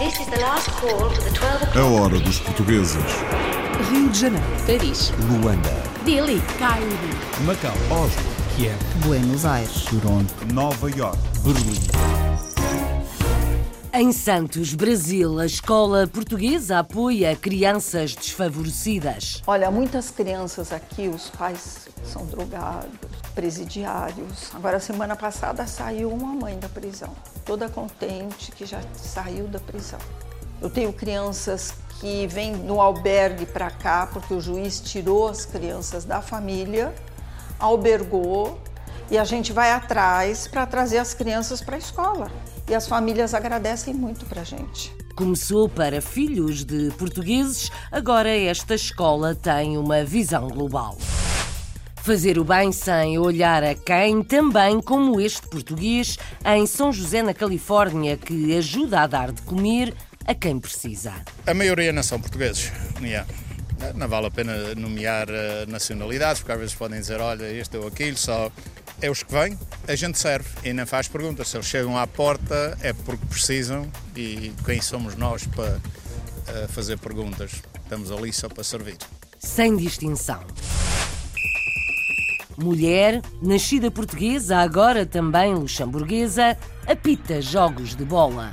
A o'clock. hora dos portugueses. Rio de Janeiro, Paris, Luanda, Delhi, Cairo, Macau, Oslo, Kiev, Buenos Aires. Toronto, Nova York. Berlim. Em Santos, Brasil, a escola portuguesa apoia crianças desfavorecidas. Olha, muitas crianças aqui, os pais são drogados, presidiários. Agora, semana passada saiu uma mãe da prisão, toda contente que já saiu da prisão. Eu tenho crianças que vêm no albergue para cá porque o juiz tirou as crianças da família, albergou e a gente vai atrás para trazer as crianças para a escola. E as famílias agradecem muito para a gente. Começou para filhos de portugueses, agora esta escola tem uma visão global. Fazer o bem sem olhar a quem, também como este português em São José, na Califórnia, que ajuda a dar de comer a quem precisa. A maioria não são portugueses. Yeah. Não vale a pena nomear eh, nacionalidades, porque às vezes podem dizer, olha, este ou aquilo, só é os que vêm, a gente serve e não faz perguntas. Se eles chegam à porta é porque precisam e quem somos nós para eh, fazer perguntas? Estamos ali só para servir. sem distinção. Mulher, nascida portuguesa, agora também luxemburguesa, apita jogos de bola.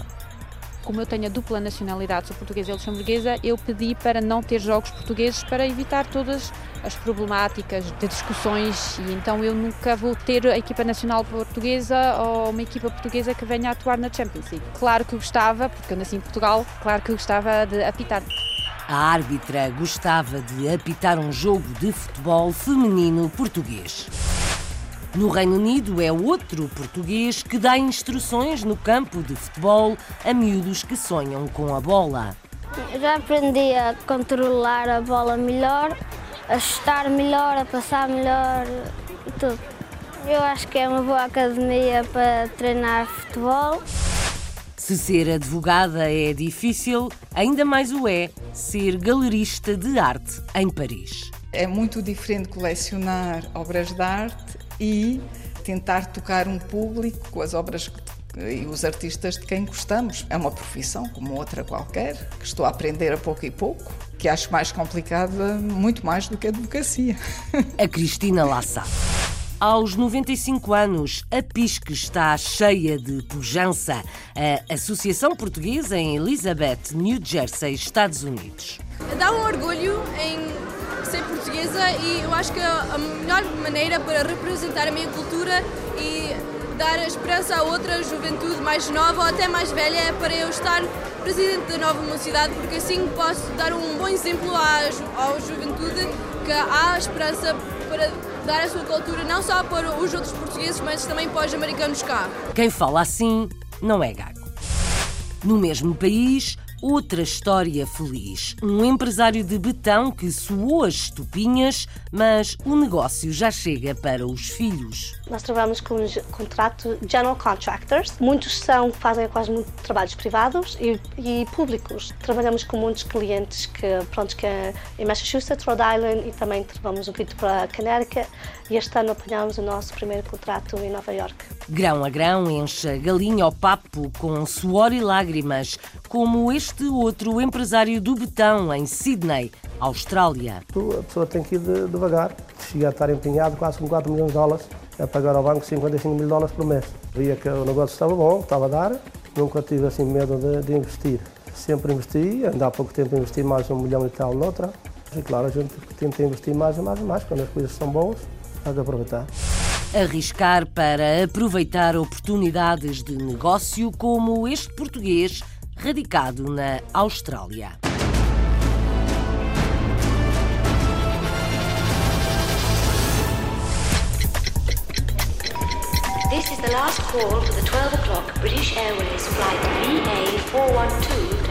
Como eu tenho a dupla nacionalidade, sou portuguesa e luxemburguesa, eu pedi para não ter jogos portugueses para evitar todas as problemáticas de discussões e então eu nunca vou ter a equipa nacional portuguesa ou uma equipa portuguesa que venha a atuar na Champions League. Claro que eu gostava, porque eu nasci em Portugal, claro que eu gostava de apitar. A árbitra gostava de apitar um jogo de futebol feminino português. No Reino Unido é outro português que dá instruções no campo de futebol a miúdos que sonham com a bola. Já aprendi a controlar a bola melhor, a chutar melhor, a passar melhor e tudo. Eu acho que é uma boa academia para treinar futebol. Se ser advogada é difícil, ainda mais o é ser galerista de arte em Paris. É muito diferente colecionar obras de arte e tentar tocar um público com as obras e os artistas de quem gostamos. É uma profissão como outra qualquer, que estou a aprender a pouco e pouco, que acho mais complicada, muito mais do que a advocacia. A Cristina sabe. Aos 95 anos, a PISC está cheia de pujança. A Associação Portuguesa em Elizabeth, New Jersey, Estados Unidos. Dá um orgulho em ser portuguesa e eu acho que a melhor maneira para representar a minha cultura e dar esperança a outra juventude mais nova ou até mais velha é para eu estar presidente da nova mocidade, porque assim posso dar um bom exemplo à, ju- à juventude que há esperança para dar a sua cultura não só para os outros portugueses, mas também para os americanos cá. Quem fala assim não é gago. No mesmo país, outra história feliz. Um empresário de betão que suou as estupinhas, mas o negócio já chega para os filhos. Nós trabalhamos com os contrato general contractors. Muitos são fazem quase muito trabalhos privados e, e públicos. Trabalhamos com muitos clientes que pronto que é em Massachusetts, Rhode Island e também trabalhamos um pouquinho para Connecticut. E este ano apanhámos o nosso primeiro contrato em Nova York. Grão a grão enche a galinha ao papo com suor e lágrimas, como este outro empresário do betão em Sydney, Austrália. A pessoa tem que ir de- devagar. Chega a estar empenhado quase com 4 milhões de dólares a pagar ao banco 55 mil dólares por mês. Via que o negócio estava bom, estava a dar, nunca tive assim medo de, de investir. Sempre investi, ainda há pouco tempo investi mais um milhão e tal noutra. E claro, a gente tenta investir mais e mais e mais, quando as coisas são boas, há que aproveitar. Arriscar para aproveitar oportunidades de negócio como este português radicado na Austrália. This is the last call for the 12 o'clock British Airways flight VA412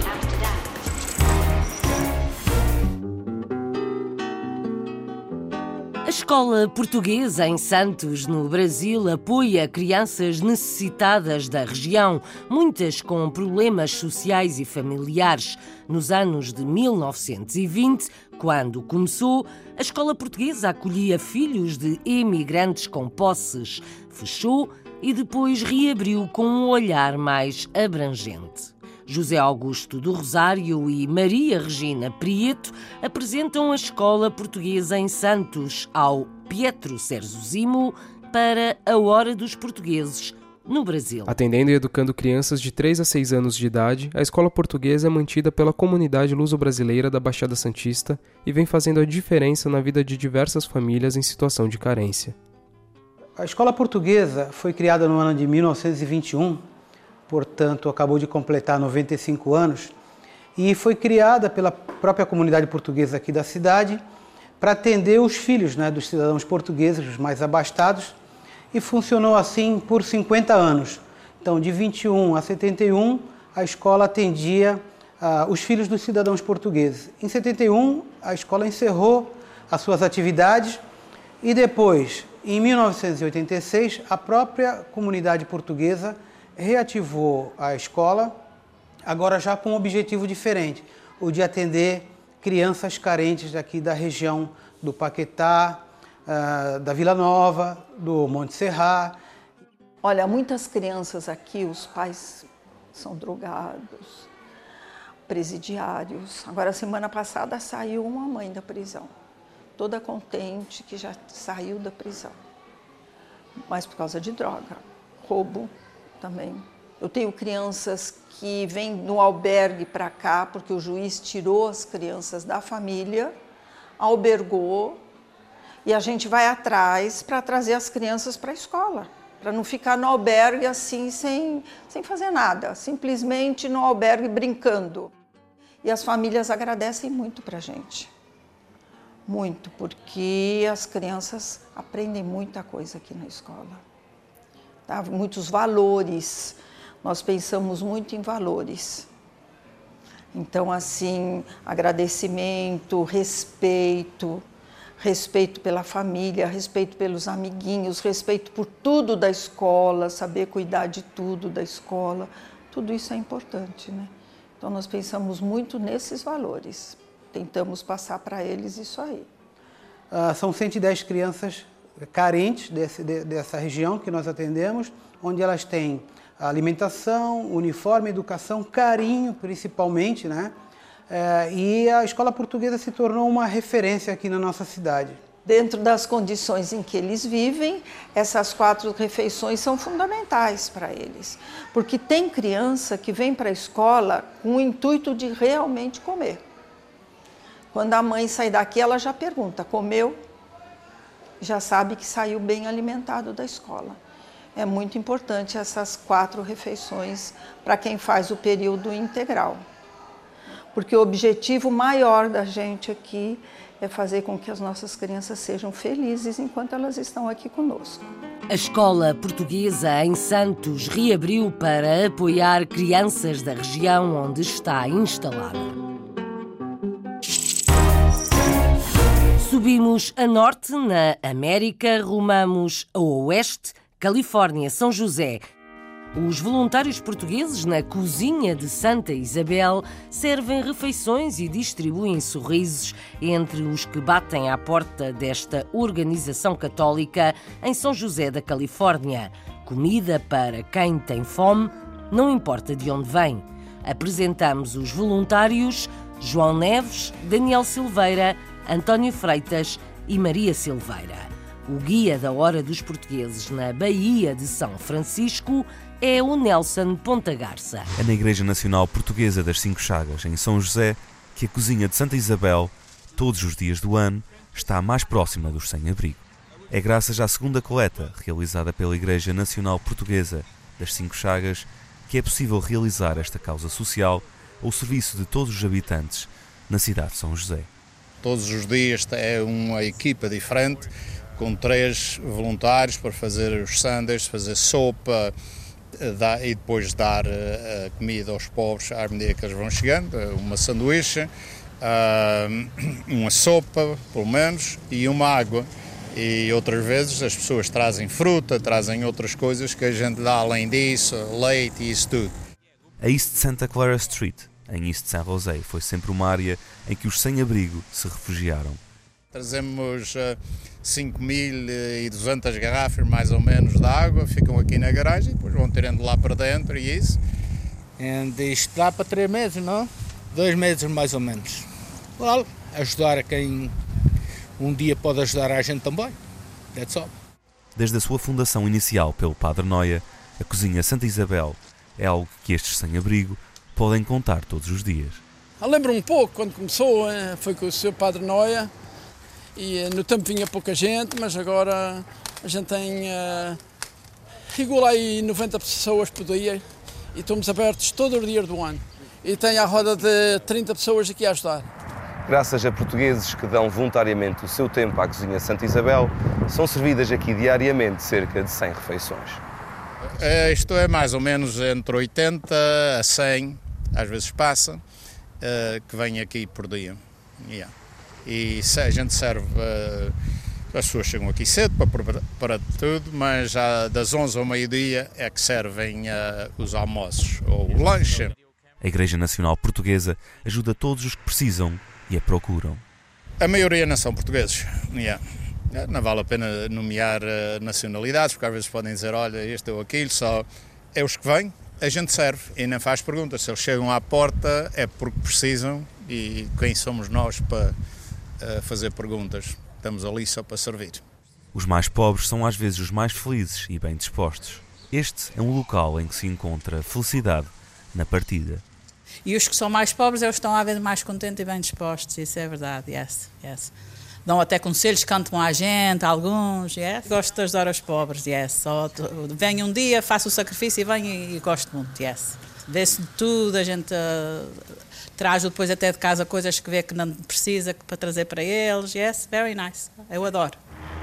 escola portuguesa em Santos, no Brasil, apoia crianças necessitadas da região, muitas com problemas sociais e familiares. Nos anos de 1920, quando começou, a escola portuguesa acolhia filhos de emigrantes com posses. Fechou e depois reabriu com um olhar mais abrangente. José Augusto do Rosário e Maria Regina Prieto apresentam a Escola Portuguesa em Santos ao Pietro Sérgio Zimo para a Hora dos Portugueses no Brasil. Atendendo e educando crianças de 3 a 6 anos de idade, a escola portuguesa é mantida pela comunidade luso-brasileira da Baixada Santista e vem fazendo a diferença na vida de diversas famílias em situação de carência. A escola portuguesa foi criada no ano de 1921, portanto acabou de completar 95 anos, e foi criada pela própria comunidade portuguesa aqui da cidade para atender os filhos né, dos cidadãos portugueses, os mais abastados, e funcionou assim por 50 anos. Então, de 21 a 71, a escola atendia uh, os filhos dos cidadãos portugueses. Em 71, a escola encerrou as suas atividades e depois, em 1986, a própria comunidade portuguesa reativou a escola, agora já com um objetivo diferente, o de atender crianças carentes daqui da região do Paquetá, uh, da Vila Nova, do Monte Serra. Olha, muitas crianças aqui, os pais são drogados, presidiários. Agora, semana passada saiu uma mãe da prisão, toda contente que já saiu da prisão, mas por causa de droga, roubo também. Eu tenho crianças que vêm no albergue para cá porque o juiz tirou as crianças da família, albergou e a gente vai atrás para trazer as crianças para a escola, para não ficar no albergue assim sem, sem fazer nada, simplesmente no albergue brincando. E as famílias agradecem muito para a gente. Muito, porque as crianças aprendem muita coisa aqui na escola. Tá? Muitos valores. Nós pensamos muito em valores. Então, assim, agradecimento, respeito, respeito pela família, respeito pelos amiguinhos, respeito por tudo da escola, saber cuidar de tudo da escola, tudo isso é importante, né? Então nós pensamos muito nesses valores, tentamos passar para eles isso aí. Uh, são 110 crianças carentes desse, de, dessa região que nós atendemos, onde elas têm alimentação, uniforme, educação, carinho, principalmente, né? É, e a escola portuguesa se tornou uma referência aqui na nossa cidade. Dentro das condições em que eles vivem, essas quatro refeições são fundamentais para eles. Porque tem criança que vem para a escola com o intuito de realmente comer. Quando a mãe sai daqui, ela já pergunta: comeu? Já sabe que saiu bem alimentado da escola. É muito importante essas quatro refeições para quem faz o período integral porque o objetivo maior da gente aqui é fazer com que as nossas crianças sejam felizes enquanto elas estão aqui conosco. A escola portuguesa em Santos reabriu para apoiar crianças da região onde está instalada. Subimos a norte, na América, rumamos a oeste, Califórnia, São José, os voluntários portugueses na cozinha de Santa Isabel servem refeições e distribuem sorrisos entre os que batem à porta desta organização católica em São José da Califórnia. Comida para quem tem fome, não importa de onde vem. Apresentamos os voluntários João Neves, Daniel Silveira, António Freitas e Maria Silveira. O guia da Hora dos Portugueses na Baía de São Francisco é o Nelson Ponta Garça. É na Igreja Nacional Portuguesa das Cinco Chagas, em São José, que a cozinha de Santa Isabel, todos os dias do ano, está mais próxima dos sem-abrigo. É graças à segunda coleta, realizada pela Igreja Nacional Portuguesa das Cinco Chagas, que é possível realizar esta causa social ao serviço de todos os habitantes na cidade de São José. Todos os dias é uma equipa diferente, com três voluntários para fazer os sundaes, fazer sopa, e depois dar eh, a comida aos pobres à medida que eles vão chegando, eh, uma sanduíche, ah, uma sopa, pelo menos, e uma água. E outras vezes as pessoas trazem fruta, trazem outras coisas que a gente dá além disso, leite e isso tudo. A East Santa Clara Street, em East San José, foi sempre uma área em que os sem-abrigo se refugiaram. Trazemos uh, eh, 5.200 garrafas mais ou menos de água, ficam aqui na garagem, depois vão tirando lá para dentro e isso. E isto dá para três meses, não? Dois meses mais ou menos. Well, ajudar a quem um dia pode ajudar a gente também. That's all. Desde a sua fundação inicial pelo Padre Noia, a Cozinha Santa Isabel é algo que estes sem-abrigo podem contar todos os dias. Eu lembro um pouco quando começou, eh, foi com o seu Padre Noia, e eh, no tempo vinha pouca gente, mas agora a gente tem uh, regula aí 90 pessoas por dia e estamos abertos todo o dia do ano. E tem a roda de 30 pessoas aqui a ajudar. Graças a portugueses que dão voluntariamente o seu tempo à Cozinha Santa Isabel, são servidas aqui diariamente cerca de 100 refeições. Uh, isto é mais ou menos entre 80 a 100, às vezes passa, uh, que vem aqui por dia. Yeah. E a gente serve. Uh, as pessoas chegam aqui cedo para, para tudo, mas já das 11 ao meio-dia é que servem uh, os almoços ou o lanche. A Igreja Nacional Portuguesa ajuda todos os que precisam e a procuram. A maioria não são portugueses. Yeah. Não vale a pena nomear nacionalidades, porque às vezes podem dizer: olha, este ou aquilo, só é os que vêm, a gente serve e não faz perguntas. Se eles chegam à porta é porque precisam e quem somos nós para uh, fazer perguntas? estamos ali só para servir. Os mais pobres são às vezes os mais felizes e bem dispostos. Este é um local em que se encontra felicidade na partida. E os que são mais pobres é os que estão a ver mais contentes e bem dispostos, isso é verdade, yes, yes. Dão até conselhos, cantam a gente, alguns, yes. Gosto de ajudar os pobres, yes. Só venho um dia, faço o sacrifício e venho e, gosto muito, yes. Vê-se de tudo, a gente uh, traz depois até de casa coisas que vê que não precisa para trazer para eles. Yes, very nice. Eu adoro.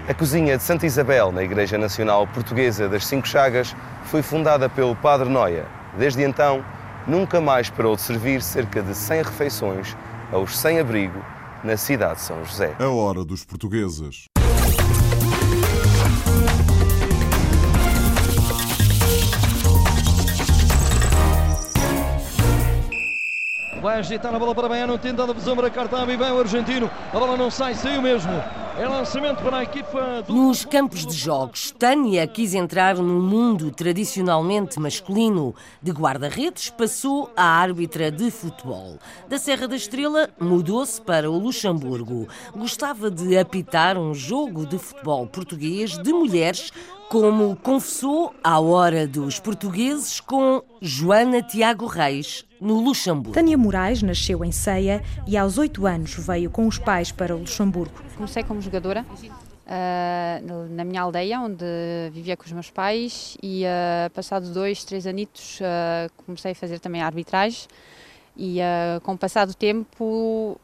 A cozinha de Santa Isabel, na Igreja Nacional Portuguesa das Cinco Chagas, foi fundada pelo Padre Noia. Desde então, nunca mais parou de servir cerca de 100 refeições aos sem-abrigo na cidade de São José. A hora dos portugueses. Vai agitar a bola para Baiano, tenta a visão para Cartami, vem o argentino. A bola não sai, saiu mesmo. É. Nos campos de jogos, Tânia quis entrar num mundo tradicionalmente masculino. De guarda-redes, passou a árbitra de futebol. Da Serra da Estrela, mudou-se para o Luxemburgo. Gostava de apitar um jogo de futebol português de mulheres como confessou à hora dos portugueses com Joana Tiago Reis, no Luxemburgo. Tânia Moraes nasceu em Ceia e aos oito anos veio com os pais para o Luxemburgo. Comecei como jogadora uh, na minha aldeia, onde vivia com os meus pais e uh, passados dois, três anitos uh, comecei a fazer também a arbitragem e com o passar do tempo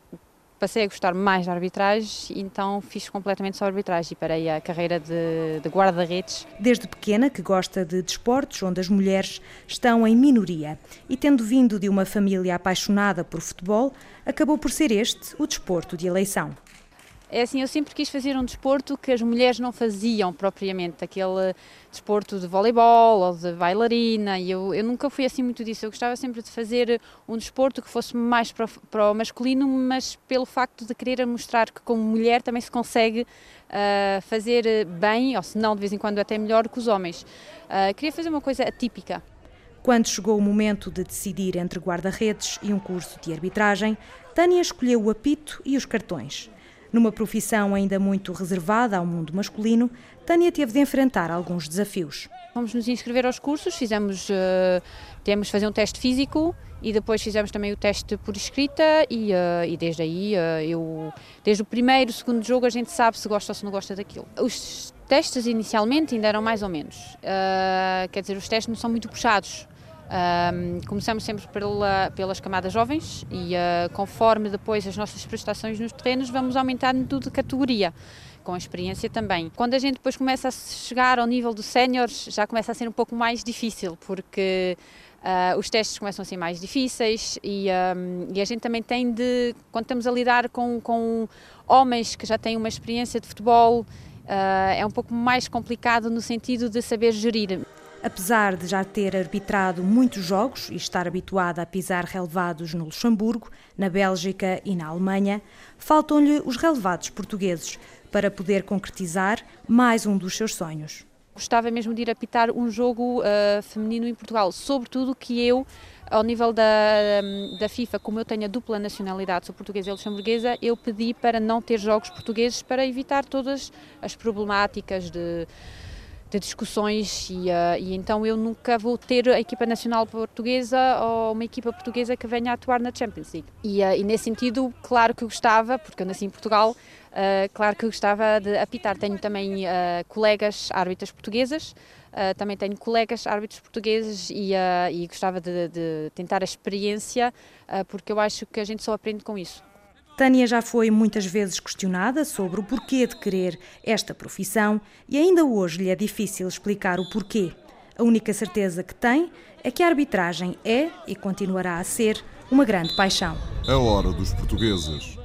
passei a gostar mais da arbitragem, então fiz completamente só arbitragem e parei a carreira de, de guarda-redes. Desde pequena que gosta de desportos onde as mulheres estão em minoria e tendo vindo de uma família apaixonada por futebol, acabou por ser este o desporto de eleição. É assim, eu sempre quis fazer um desporto que as mulheres não faziam propriamente, aquele desporto de voleibol ou de bailarina, e eu, eu nunca fui assim muito disso. Eu gostava sempre de fazer um desporto que fosse mais para, para o masculino, mas pelo facto de querer mostrar que como mulher também se consegue uh, fazer bem, ou se não, de vez em quando até melhor que os homens. Uh, queria fazer uma coisa atípica. Quando chegou o momento de decidir entre guarda-redes e um curso de arbitragem, Tânia escolheu o apito e os cartões. Numa profissão ainda muito reservada ao mundo masculino, Tânia teve de enfrentar alguns desafios. Fomos nos inscrever aos cursos, fizemos, uh, temos de fazer um teste físico e depois fizemos também o teste por escrita e, uh, e desde aí uh, eu, desde o primeiro, segundo jogo a gente sabe se gosta ou se não gosta daquilo. Os testes inicialmente ainda eram mais ou menos, quer dizer, os testes não são muito puxados, um, começamos sempre pela, pelas camadas jovens e uh, conforme depois as nossas prestações nos terrenos vamos aumentando de categoria com a experiência também. Quando a gente depois começa a chegar ao nível dos séniores, já começa a ser um pouco mais difícil, porque uh, os testes começam a ser mais difíceis e, um, e, a gente também tem de, quando estamos a lidar com, com homens que já têm uma experiência de futebol, uh, é um pouco mais complicado no sentido de saber gerir. Apesar de já ter arbitrado muitos jogos e estar habituada a pisar relevados no Luxemburgo, na Bélgica e na Alemanha, faltam-lhe os relevados portugueses para poder concretizar mais um dos seus sonhos. gostava mesmo de ir apitar um jogo uh, feminino em Portugal, sobretudo que eu ao nível da, da FIFA, como eu tenho a dupla nacionalidade, sou portuguesa e luxemburguesa, eu pedi para não ter jogos portugueses para evitar todas as problemáticas de, de discussões e, uh, e, então eu nunca vou ter a equipa nacional portuguesa ou uma equipa portuguesa que venha a atuar na Champions League. E, uh, e nesse sentido, claro que gostava, porque eu nasci em Portugal, uh, claro que gostava de apitar. Tenho também colegas árbitras portuguesas também tenho colegas árbitros portugueses e, e gostava de, de, tentar a experiência, porque eu acho que a gente só aprende com isso. Tânia já foi muitas vezes questionada sobre o porquê de querer esta profissão e ainda hoje lhe é difícil explicar o porquê. A única certeza que tem é que a arbitragem é e continuará a ser uma grande paixão. A hora dos portugueses.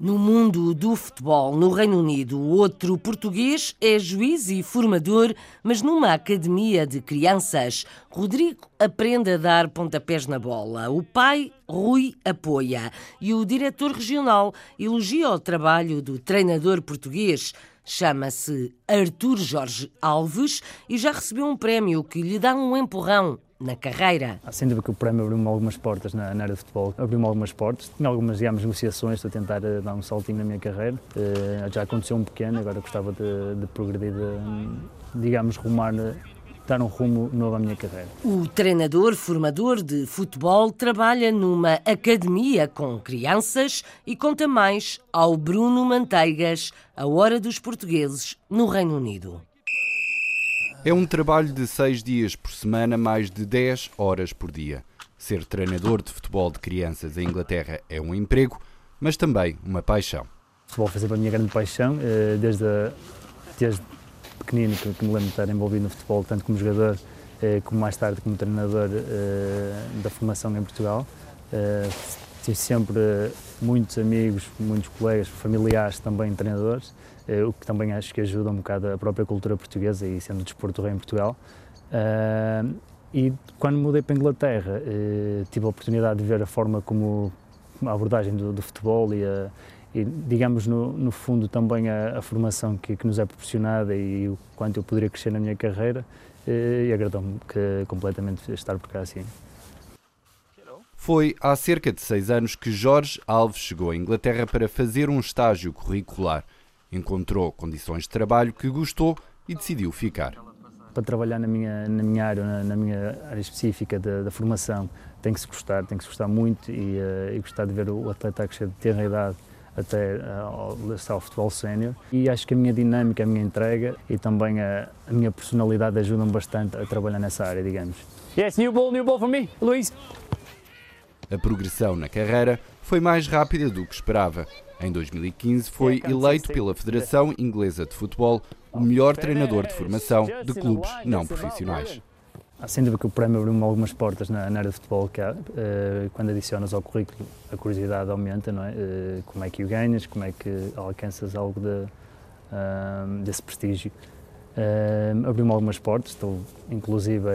No mundo do futebol no Reino Unido, outro português é juiz e formador, mas numa academia de crianças. Rodrigo aprende a dar pontapés na bola. O pai, Rui, apoia. E o diretor regional elogia o trabalho do treinador português. Chama-se Artur Jorge Alves e já recebeu um prémio que lhe dá um empurrão na carreira. Sem dúvida que o prémio abriu-me algumas portas na, na, área de futebol, abriu-me algumas portas. Tinha algumas, digamos, negociações para tentar uh, dar um saltinho na minha carreira. Uh, já aconteceu um pequeno, agora gostava de, de progredir, de, digamos, rumar eh, dar um rumo novo à minha carreira. O treinador formador de futebol trabalha numa academia com crianças e conta mais ao Bruno Manteigas, a hora dos portugueses no Reino Unido. É um trabalho de seis dias por semana, mais de 10 horas por dia. Ser treinador de futebol de crianças em Inglaterra é um emprego, mas também uma paixão. O futebol foi sempre a minha grande paixão, eh, desde, desde pequenino que, me lembro de estar envolvido no futebol, tanto como jogador, eh, como mais tarde como treinador eh, da formação em Portugal. Tive sempre muitos amigos, muitos colegas, familiares também treinadores eh, o que também acho que ajuda um bocado a própria cultura portuguesa e sendo desporto rei em Portugal. Uh, e quando mudei para a Inglaterra, uh, tive a oportunidade de ver a forma como a abordagem do, do futebol e, a, e, digamos, no, no, fundo também a, a formação que, que, nos é proporcionada e o quanto eu poderia crescer na minha carreira, uh, e agradou-me completamente estar por cá assim. Foi há cerca de seis anos que Jorge Alves chegou à Inglaterra para fazer um estágio curricular – Encontrou condições de trabalho que gostou e decidiu ficar. Para trabalhar na minha, na minha área, na, na minha área específica da, da, formação, tem que se gostar, tem que se gostar muito e, uh, e gostar de ver o atleta a crescer de ter a idade até uh, ao, ao futebol sénior. E acho que a minha dinâmica, a minha entrega e também a, a minha personalidade ajudam bastante a trabalhar nessa área, digamos. Yes, new ball, new ball for me, Luís. A progressão na carreira foi mais rápida do que esperava. Em 2015 foi eleito pela Federação Inglesa de Futebol o melhor treinador de formação de clubes não profissionais. Sem dúvida que o prémio abriu-me algumas portas na, na, área de futebol, que há, uh, quando adicionas ao currículo a curiosidade aumenta, não é? Uh, como é que o ganhas, como é que alcanças algo de, uh, desse prestígio. abriu-me algumas portas, estou inclusive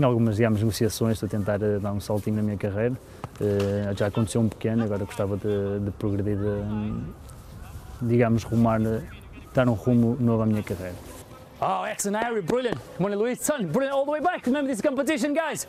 em algumas digamos, negociações, estou a tentar dar um saltinho na minha carreira. Uh, já aconteceu um pequeno, agora gostava de, de progredir, de, digamos, rumar, dar um rumo novo à minha carreira. Oh, excellent, Harry, brilliant. Come on, Luís, son, brilliant all the way back. Remember this competition, guys.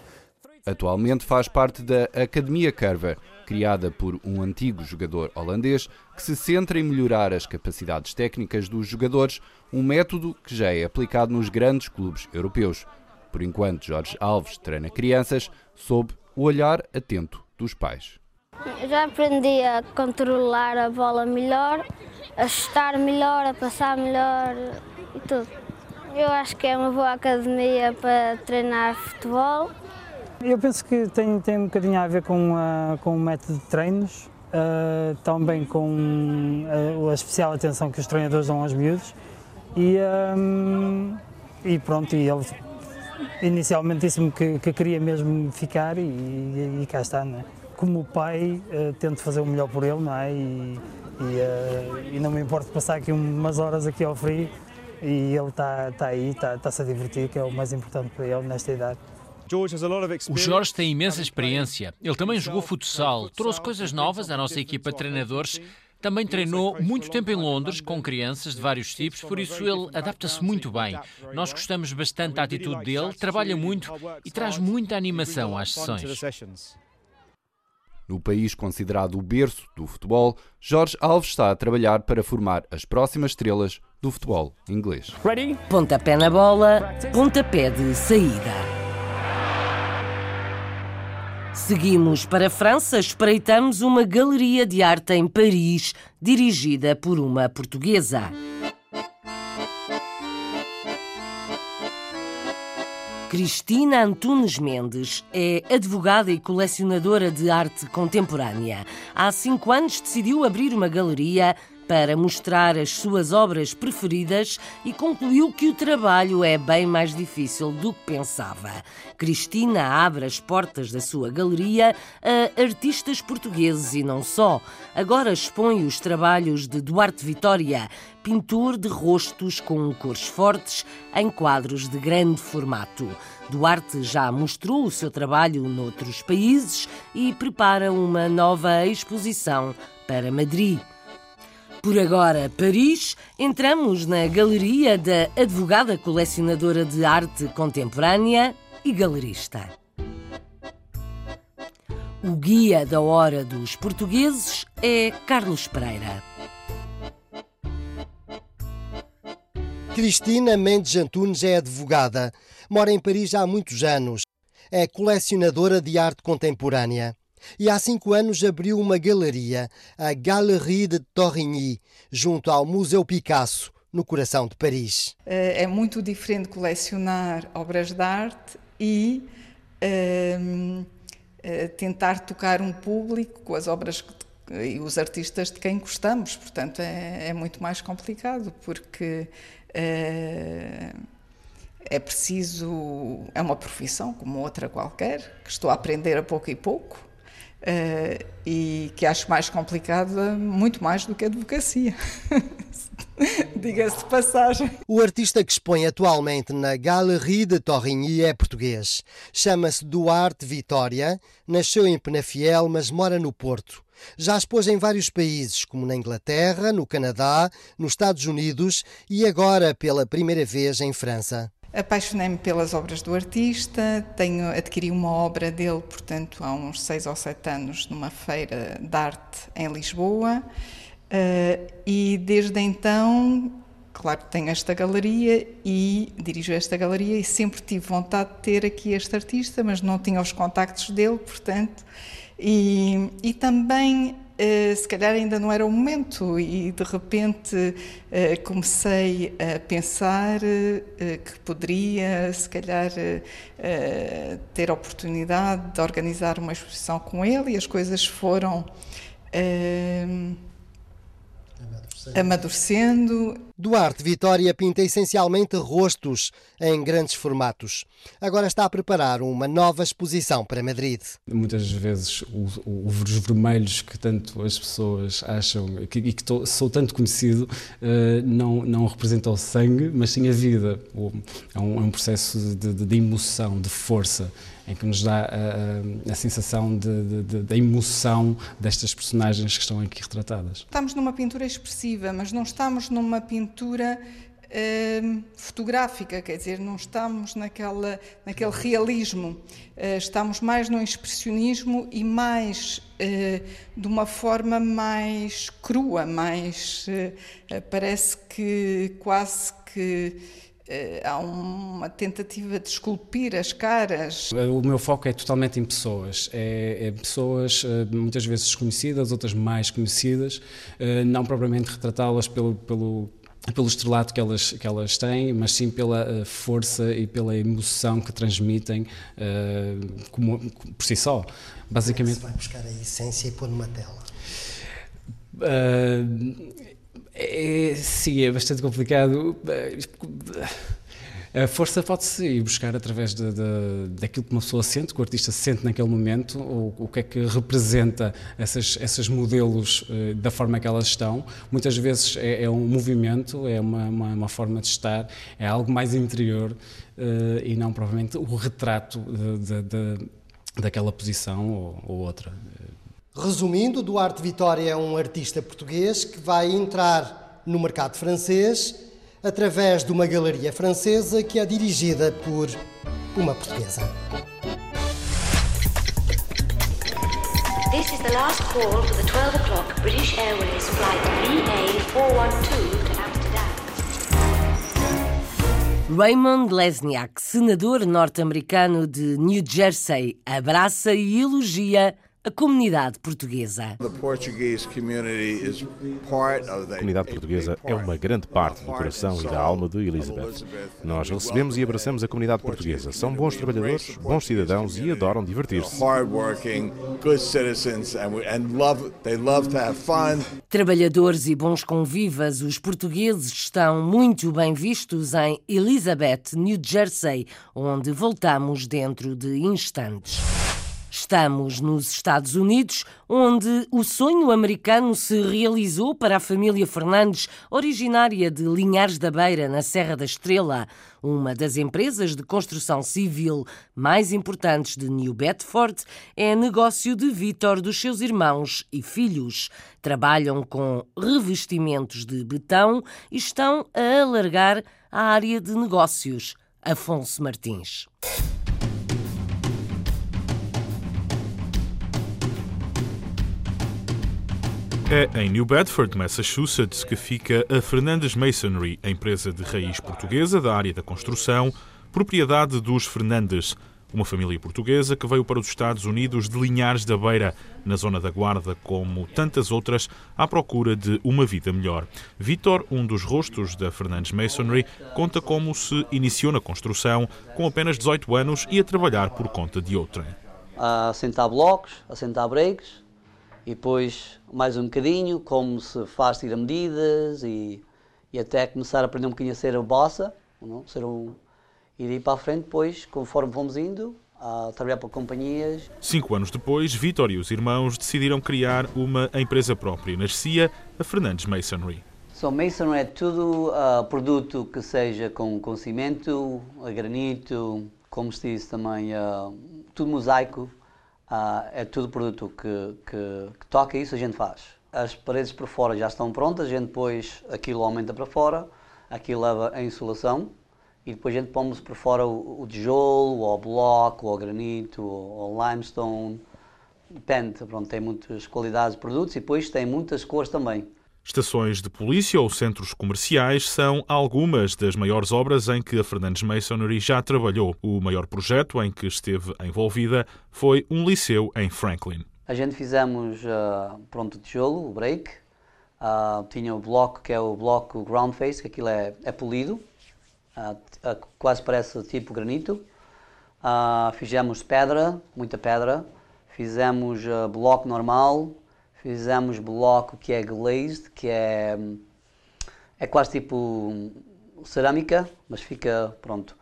Atualmente faz parte da Academia Curva, criada por um antigo jogador holandês que se centra em melhorar as capacidades técnicas dos jogadores, um método que já é aplicado nos grandes clubes europeus. Por enquanto, Jorge Alves treina crianças sob o olhar atento dos pais. Já aprendi a controlar a bola melhor, a chutar melhor, a passar melhor e tudo. Eu acho que é uma boa academia para treinar futebol. Eu penso que tem, tem um bocadinho a ver com, uh, com o método de treinos, uh, também com uh, a especial atenção que os treinadores dão aos miúdos. E, um, e pronto, e ele inicialmente disse-me que, que, queria mesmo ficar e, e, e cá está, não é? Como pai, uh, tento fazer o melhor por ele, não é? E, e, uh, e não me importo passar aqui umas horas aqui ao frio e ele está tá aí, está-se tá a divertir, que é o mais importante para ele nesta idade. O Jorge tem imensa experiência. Ele também jogou futsal, trouxe coisas novas à nossa equipa de treinadores Também treinou muito tempo em Londres com crianças de vários tipos, por isso ele adapta-se muito bem. Nós gostamos bastante da atitude dele, trabalha muito e traz muita animação às sessões. No país considerado o berço do futebol, Jorge Alves está a trabalhar para formar as próximas estrelas do futebol inglês. Ready? Pontapé na bola, pontapé de saída. Seguimos para a França, espreitamos uma galeria de arte em Paris, dirigida por uma portuguesa. Cristina Antunes Mendes é advogada e colecionadora de arte contemporânea. Há cinco anos decidiu abrir uma galeria para mostrar as suas obras preferidas e concluiu que o trabalho é bem mais difícil do que pensava. Cristina abre as portas da sua galeria a artistas portugueses e não só. Agora expõe os trabalhos de Duarte Vitória, pintor de rostos com cores fortes em quadros de grande formato. Duarte já mostrou o seu trabalho noutros países e prepara uma nova exposição para Madrid. Por agora, Paris, entramos na galeria da advogada colecionadora de arte contemporânea e galerista. O guia da hora dos portugueses é Carlos Pereira. Cristina Mendes Antunes é advogada. Mora em Paris há muitos anos. É colecionadora de arte contemporânea. E há cinco anos abriu uma galeria, a Galerie de Torigny, junto ao Museu Picasso, no coração de Paris. É muito diferente colecionar obras de arte e uh, tentar tocar um público com as obras e os artistas de quem gostamos. Portanto, é, é muito mais complicado, porque uh, é preciso. É uma profissão como outra qualquer, que estou a aprender a pouco e pouco. Uh, e que acho mais complicada, muito mais do que a advocacia. Diga-se de passagem. O artista que expõe atualmente na Galerie de Torigny é português. Chama-se Duarte Vitória, nasceu em Penafiel, mas mora no Porto. Já expôs em vários países, como na Inglaterra, no Canadá, nos Estados Unidos e agora pela primeira vez em França. Apaixonei-me pelas obras do artista, tenho, adquiri uma obra dele, portanto, há uns seis ou sete anos, numa feira de arte em Lisboa, uh, e desde então, claro, tenho esta galeria e dirijo esta galeria e sempre tive vontade de ter aqui este artista, mas não tinha os contactos dele, portanto, e, e também se calhar ainda não era o momento e de repente uh, comecei a pensar uh, que poderia, se calhar, ter a oportunidade de organizar uma exposição com ele e as coisas foram amadurecendo. Duarte Vitória pinta essencialmente rostos em grandes formatos. Agora está a preparar uma nova exposição para Madrid. Muitas vezes os vermelhos que tanto as pessoas acham que, e que tô, sou tanto conhecido uh, não, não representam o sangue, mas sim a vida. É um, é um processo de, de, de emoção, de força em que nos dá a, a, a sensação da emoção destas personagens que estão aqui retratadas. Estamos numa pintura expressiva, mas não estamos numa pintura uh, fotográfica, quer dizer, não estamos naquela, naquele realismo, uh, estamos mais no expressionismo e mais uh, de uma forma mais crua, mais parece que quase que eh, há uma tentativa de esculpir as caras. O meu foco é totalmente em pessoas, é, é pessoas eh, muitas vezes desconhecidas, outras mais conhecidas, eh, não propriamente retratá-las pelo, pelo pelo estrelato que elas, que elas têm, mas sim pela força e pela emoção que transmitem uh, como, por si só. Basicamente. Você vai buscar a essência e pôr numa tela? Uh, é, sim, é bastante complicado. A força pode-se ir buscar através de, de, daquilo que uma pessoa sente, que o artista sente naquele momento, ou o que é que representa essas, esses modelos uh, da forma que elas estão. Muitas vezes é, é um movimento, é uma, uma, uma, forma de estar, é algo mais interior uh, e não provavelmente o retrato de, daquela posição ou, ou outra. Resumindo, Duarte Vitória é um artista português que vai entrar no mercado francês através de uma galeria francesa que é dirigida por uma portuguesa. This is the last call for the 12 o'clock British Airways flight VA412 to Amsterdam. Raymond Lesniak, senador norte-americano de New Jersey, abraça e elogia a comunidade portuguesa. A comunidade portuguesa é uma grande parte do coração e da alma de Elizabeth. Nós recebemos e abraçamos a comunidade portuguesa. São bons trabalhadores, bons cidadãos e adoram divertir-se. Trabalhadores e bons convivas, os portugueses estão muito bem vistos em Elizabeth, New Jersey, onde voltamos dentro de instantes. Estamos nos Estados Unidos, onde o sonho americano se realizou para a família Fernandes, originária de Linhares da Beira, na Serra da Estrela, uma das empresas de construção civil mais importantes de New Bedford, é negócio de Vítor dos seus irmãos e filhos. Trabalham com revestimentos de betão e estão a alargar a área de negócios. Afonso Martins. É em New Bedford, Massachusetts, que fica a Fernandes Masonry, empresa de raiz portuguesa da área da construção, propriedade dos Fernandes, uma família portuguesa que veio para os Estados Unidos de Linhares da Beira, na zona da Guarda, como tantas outras, à procura de uma vida melhor. Vitor, um dos rostos da Fernandes Masonry, conta como se iniciou na construção com apenas 18 anos e a trabalhar por conta de outrem. A sentar blocos, a sentar breaks, e depois mais um bocadinho, como se faz tirar medidas e, e até começar a aprender um bocadinho a ser a bossa, não? ser um, e ir para a frente depois, conforme fomos indo, a trabalhar para companhias. Cinco anos depois, Vitor e os irmãos decidiram criar uma empresa própria. Nascia a Fernandes Masonry. So, Masonry é tudo uh, produto que seja com, com cimento, granito, como se diz também, uh, tudo mosaico, ah, é tudo produto que, que, que, toca isso, a gente faz. As paredes por fora já estão prontas, a gente depois aquilo aumenta para fora, aquilo leva a insolação e depois a gente pomos por fora o, o tijolo, ou o bloco, ou o granito, ou o limestone. Depende, pronto, tem muitas qualidades de produtos e depois tem muitas cores também. Estações de polícia ou centros comerciais são algumas das maiores obras em que a Fernandes Masonry já trabalhou. O maior projeto em que esteve envolvida foi um liceu em Franklin. A gente fizemos uh, pronto tijolo, o break, uh, tinha o bloco que é o bloco ground face, que aquilo é, é polido, uh, quase parece tipo granito. fizemos pedra, muita pedra, fizemos bloco normal, Fizemos bloco que é glazed, que é, é quase tipo cerâmica, mas fica pronto.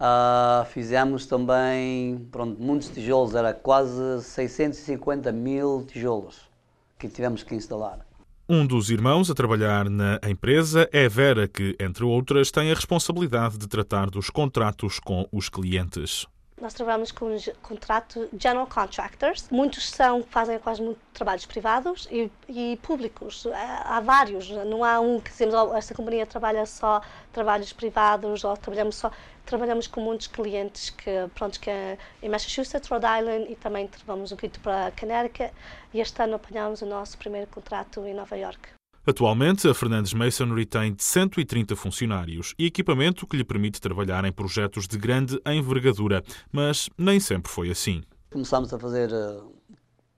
Uh, fizemos também pronto, muitos tijolos, era quase 650 mil tijolos que tivemos que instalar. Um dos irmãos a trabalhar na empresa é Vera, que, entre outras, tem a responsabilidade de tratar dos contratos com os clientes. Nós trabalhamos com um contrato general contractors. Muitos são fazem quase trabalhos privados e, e, públicos. Há vários. Não há um que dizemos oh, esta companhia trabalha só trabalhos privados ou trabalhamos só trabalhamos com muitos clientes que pronto que é em Massachusetts, Rhode Island e também trabalhamos um pouquinho para Connecticut. E este ano apanhamos o nosso primeiro contrato em Nova York. Atualmente, a Fernandes Masonry tem 130 funcionários e equipamento que lhe permite trabalhar em projetos de grande envergadura, mas nem sempre foi assim. Começámos a fazer uh,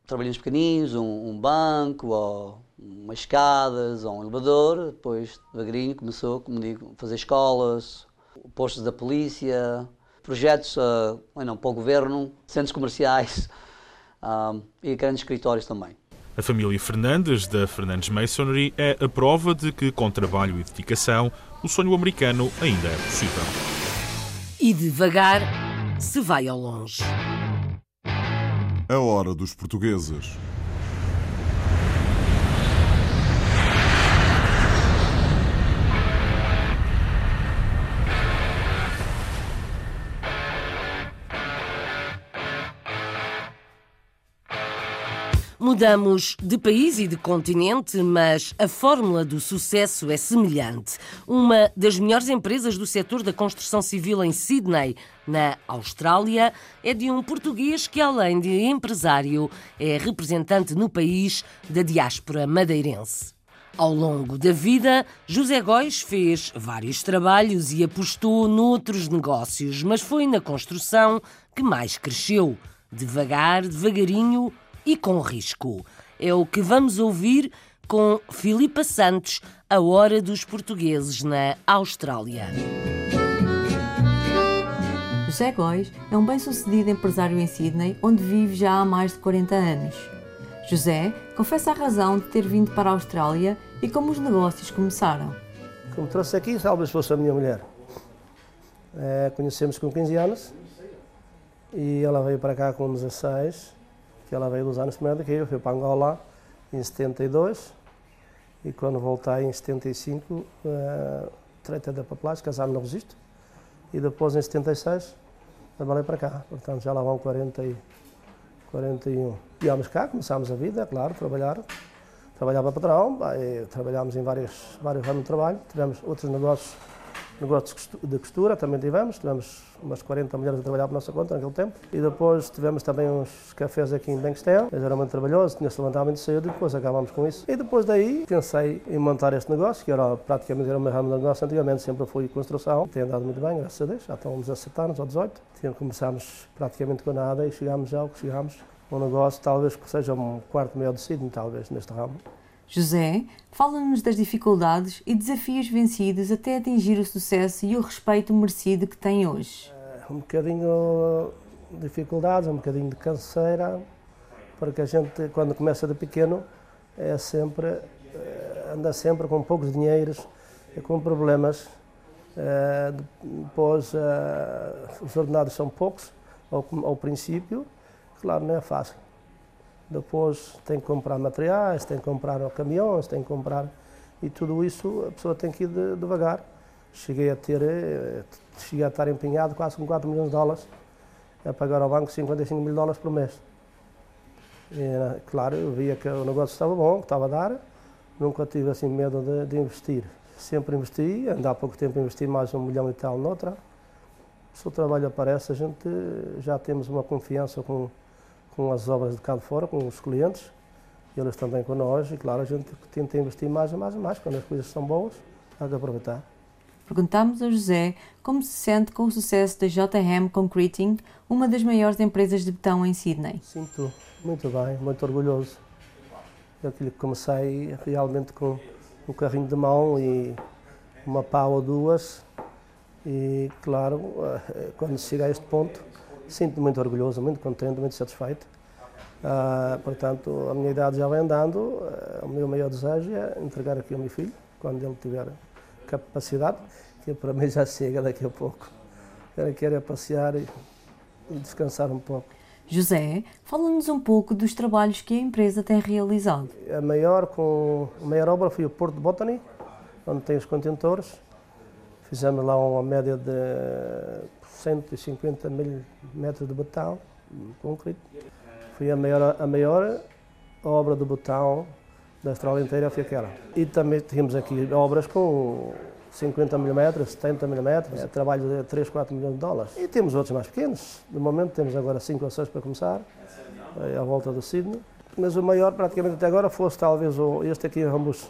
trabalhinhos pequeninos, um, um, banco, ou umas escadas, ou um elevador. Depois, devagarinho, começou, como digo, a fazer escolas, postos da polícia, projetos uh, não, para o governo, centros comerciais uh, e grandes escritórios também. A família Fernandes, da Fernandes Masonry, é a prova de que, com trabalho e dedicação, o sonho americano ainda é possível. E devagar se vai ao longe. A hora dos portugueses. Mudamos de país e de continente, mas a fórmula do sucesso é semelhante. Uma das melhores empresas do setor da construção civil em Sydney, na Austrália, é de um português que, além de empresário, é representante no país da diáspora madeirense. Ao longo da vida, José Góis fez vários trabalhos e apostou noutros negócios, mas foi na construção que mais cresceu. Devagar, devagarinho, e com risco. É o que vamos ouvir com Filipa Santos, a hora dos portugueses na Austrália. José Góis é um bem-sucedido empresário em Sydney, onde vive já há mais de 40 anos. José confessa a razão de ter vindo para a Austrália e como os negócios começaram. Como trouxe aqui, talvez fosse a minha mulher. É, conhecemos com 15 anos e ela veio para cá com 16 que ela veio dos anos primeiro que eu, fui para Angola em 72 e quando voltei em 75 uh, tratei da papelagem, casámos no registro e depois em 76 trabalhei para cá, portanto já lá vão 40 e 41. Viemos cá, começámos a vida, é claro, trabalhar. Para patrão, trabalhámos em vários, vários ramos de trabalho, tivemos outros negócios negócios de costura também tivemos, tivemos umas 40 mulheres a trabalhar por nossa conta naquele tempo. E depois tivemos também uns cafés aqui em Bankstown, muito trabalhosos, tinha-se levantado muito cedo e depois acabámos com isso. E depois daí pensei em montar este negócio, que era praticamente era o meu ramo de negócio antigamente, sempre fui construção. Tem andado muito bem, graças a Deus, já estamos a 17 anos ou 18. Começámos praticamente com nada e chegámos ao que chegámos. Um negócio talvez que seja um quarto maior de Sydney, talvez, neste ramo. José fala-nos das dificuldades e desafios vencidos até atingir o sucesso e o respeito merecido que tem hoje. É, um bocadinho de dificuldades, um bocadinho de canseira, porque a gente, quando começa de pequeno, é sempre, eh, anda sempre com poucos dinheiros e com problemas. Eh, depois, os ordenados são poucos ao, ao princípio, claro, não é fácil. Depois tem que comprar materiais, tem que comprar caminhões, tem que comprar. E tudo isso a pessoa tem que ir de, devagar. Cheguei a ter, eh, cheguei a estar empenhado quase com 4 milhões de dólares a pagar ao banco 55 mil dólares por mês. E, claro, eu via que o negócio estava bom, que estava a dar, nunca tive assim medo de, de investir. Sempre investi, ainda há pouco tempo investi mais um milhão e tal noutra. Se o trabalho aparece, a gente já temos uma confiança com com as obras de cá de fora, com os clientes, eles também com nós, e claro, a gente tenta investir mais e mais e mais, quando as coisas são boas, há de aproveitar. Perguntamos a José como se sente com o sucesso da JM Concreting, uma das maiores empresas de betão em Sydney. Sinto muito bem, muito orgulhoso. Eu que comecei realmente com um carrinho de mão e uma pá ou duas, e claro, eh, quando chega a este ponto, sinto-me muito orgulhoso, muito contente, muito satisfeito. Uh, portanto, a minha idade já vai andando, uh, o meu maior desejo é entregar aqui ao meu filho, quando ele tiver capacidade, que para mim já chega daqui a pouco. Quero é passear e, e descansar um pouco. José, fala-nos um pouco dos trabalhos que a empresa tem realizado. A maior, com, a maior obra foi o Porto de Botany, onde tem os contentores. Fizemos lá uma média de 150 mil metros de betão, concreto. Foi a maior, a maior obra de betão da Austrália inteira, foi aquela. E também tínhamos aqui obras com 50 mil metros, 70 mil metros, é, trabalho de 3, 4 milhões de dólares. E temos outros mais pequenos. De momento temos agora 5 ou 6 para começar, à volta do Sydney. Mas o maior praticamente até agora fosse talvez este aqui em Rambus.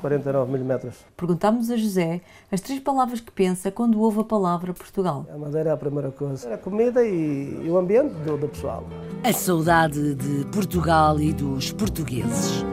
49 milímetros. Perguntámos a José as três palavras que pensa quando ouve a palavra Portugal. A Madeira é a primeira coisa. A comida e, e o ambiente do, do pessoal. A saudade de Portugal e dos portugueses.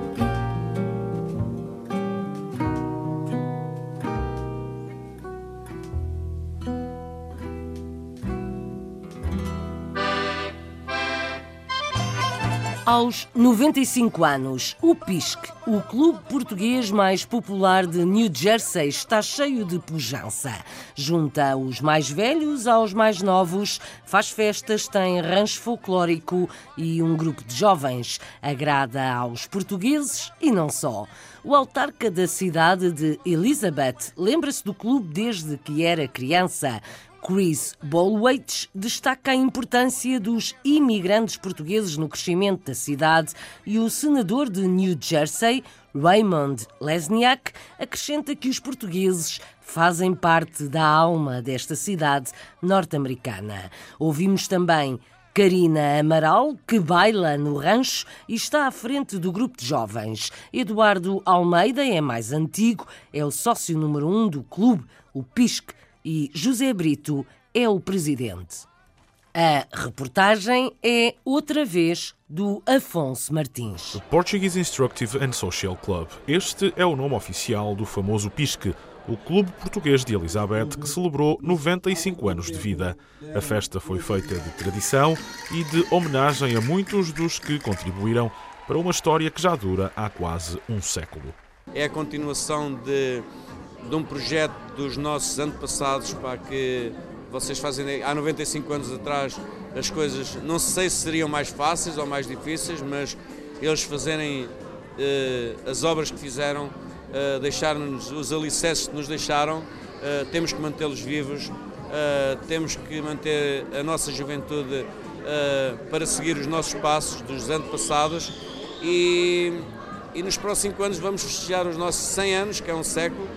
Aos 95 anos, o PISC, o clube português mais popular de New Jersey, está cheio de pujança. Junta os mais velhos aos mais novos, faz festas, tem rancho folclórico e um grupo de jovens. Agrada aos portugueses e não só. O autarca da cidade de Elizabeth lembra-se do clube desde que era criança Chris Bolwaits destaca a importância dos imigrantes portugueses no crescimento da cidade e o senador de New Jersey, Raymond Lesniak, acrescenta que os portugueses fazem parte da alma desta cidade norte-americana. Ouvimos também Karina Amaral, que baila no rancho e está à frente do grupo de jovens. Eduardo Almeida é mais antigo, é o sócio número um do clube, o PISC, e José Brito é o presidente. A reportagem é outra vez do Afonso Martins. O Portuguese Instructive and Social Club. Este é o nome oficial do famoso PISC, o Clube Português de Elizabeth, que celebrou 95 anos de vida. A festa foi feita de tradição e de homenagem a muitos dos que contribuíram para uma história que já dura há quase um século. É a continuação de, de um projeto dos nossos antepassados para que vocês fazem há 95 anos atrás as coisas não sei se seriam mais fáceis ou mais difíceis, mas eles fazerem eh, as obras que fizeram uh, deixar-nos os alicerces que nos deixaram, uh, temos que mantê-los vivos, uh, temos que manter a nossa juventude para seguir os nossos passos dos antepassados e, e nos próximos anos vamos festejar os nossos 100 anos, que é um século.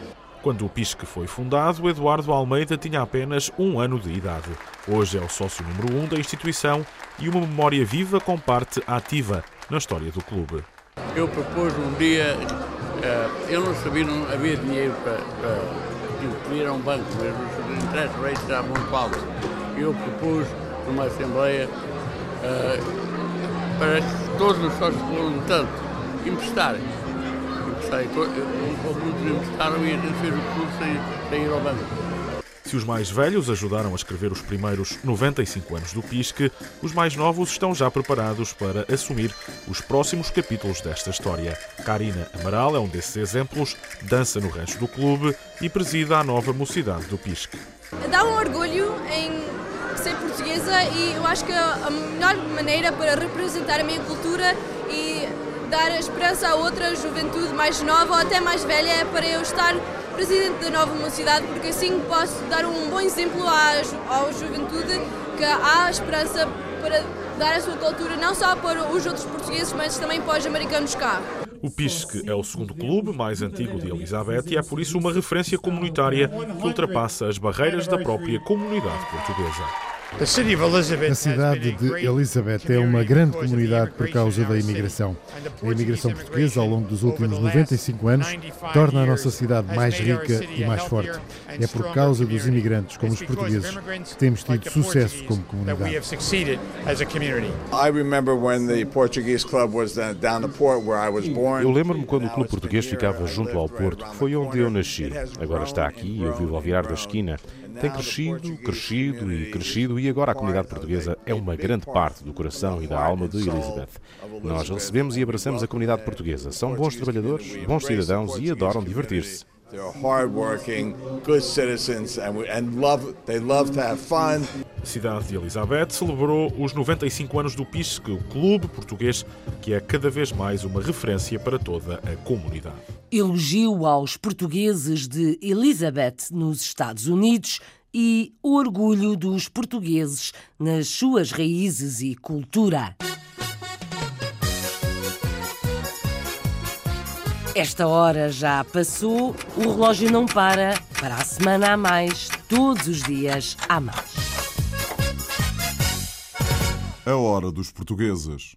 Quando o PISC foi fundado, Eduardo Almeida tinha apenas um ano de idade. Hoje é o sócio número um da instituição e uma memória viva com parte ativa na história do clube. Eu propus um dia Uh, eu não sabia, não havia dinheiro para, para ir a um banco, os interest rates estavam muito altos. Eu propus numa Assembleia uh, para que todos os sócios, tanto, emprestarem. Muitos emprestaram e a gente fez o curso sem, sem ir ao banco. Se os mais velhos ajudaram a escrever os primeiros 95 anos do PISC, os mais novos estão já preparados para assumir os próximos capítulos desta história. Karina Amaral é um desses exemplos, dança no rancho do clube e presida a nova mocidade do PISC. Dá um orgulho em ser portuguesa e eu acho que a melhor maneira para representar a minha cultura dar esperança a outra juventude mais nova ou até mais velha é para eu estar presidente da nova mocidade, porque assim posso dar um bom exemplo à, à juventude que há esperança para dar a sua cultura não só para os outros portugueses, mas também para os americanos cá. O PISC é o segundo clube mais antigo de Elizabeth e é por isso uma referência comunitária que ultrapassa as barreiras da própria comunidade portuguesa. A cidade de Elizabeth é uma grande comunidade por causa da imigração. A imigração portuguesa, ao longo dos últimos 95 anos, torna a nossa cidade mais rica e mais forte. É por causa dos imigrantes, como os portugueses, que temos tido sucesso como comunidade. Eu lembro-me quando o clube português ficava junto ao Porto, que foi onde eu nasci. Agora está aqui e eu vivo ao virar da esquina. Tem crescido, crescido e crescido e agora a comunidade portuguesa é uma grande parte do coração e da alma de Elizabeth. Nós recebemos e abraçamos a comunidade portuguesa. São bons trabalhadores, bons cidadãos e adoram divertir-se. A cidade de Elizabeth celebrou os 95 anos do PISC, o clube português que é cada vez mais uma referência para toda a comunidade. Elogio aos portugueses de Elizabeth nos Estados Unidos e orgulho dos portugueses nas suas raízes e cultura. Esta hora já passou, o relógio não para. Para a semana há mais, todos os dias há mais. A hora dos portugueses.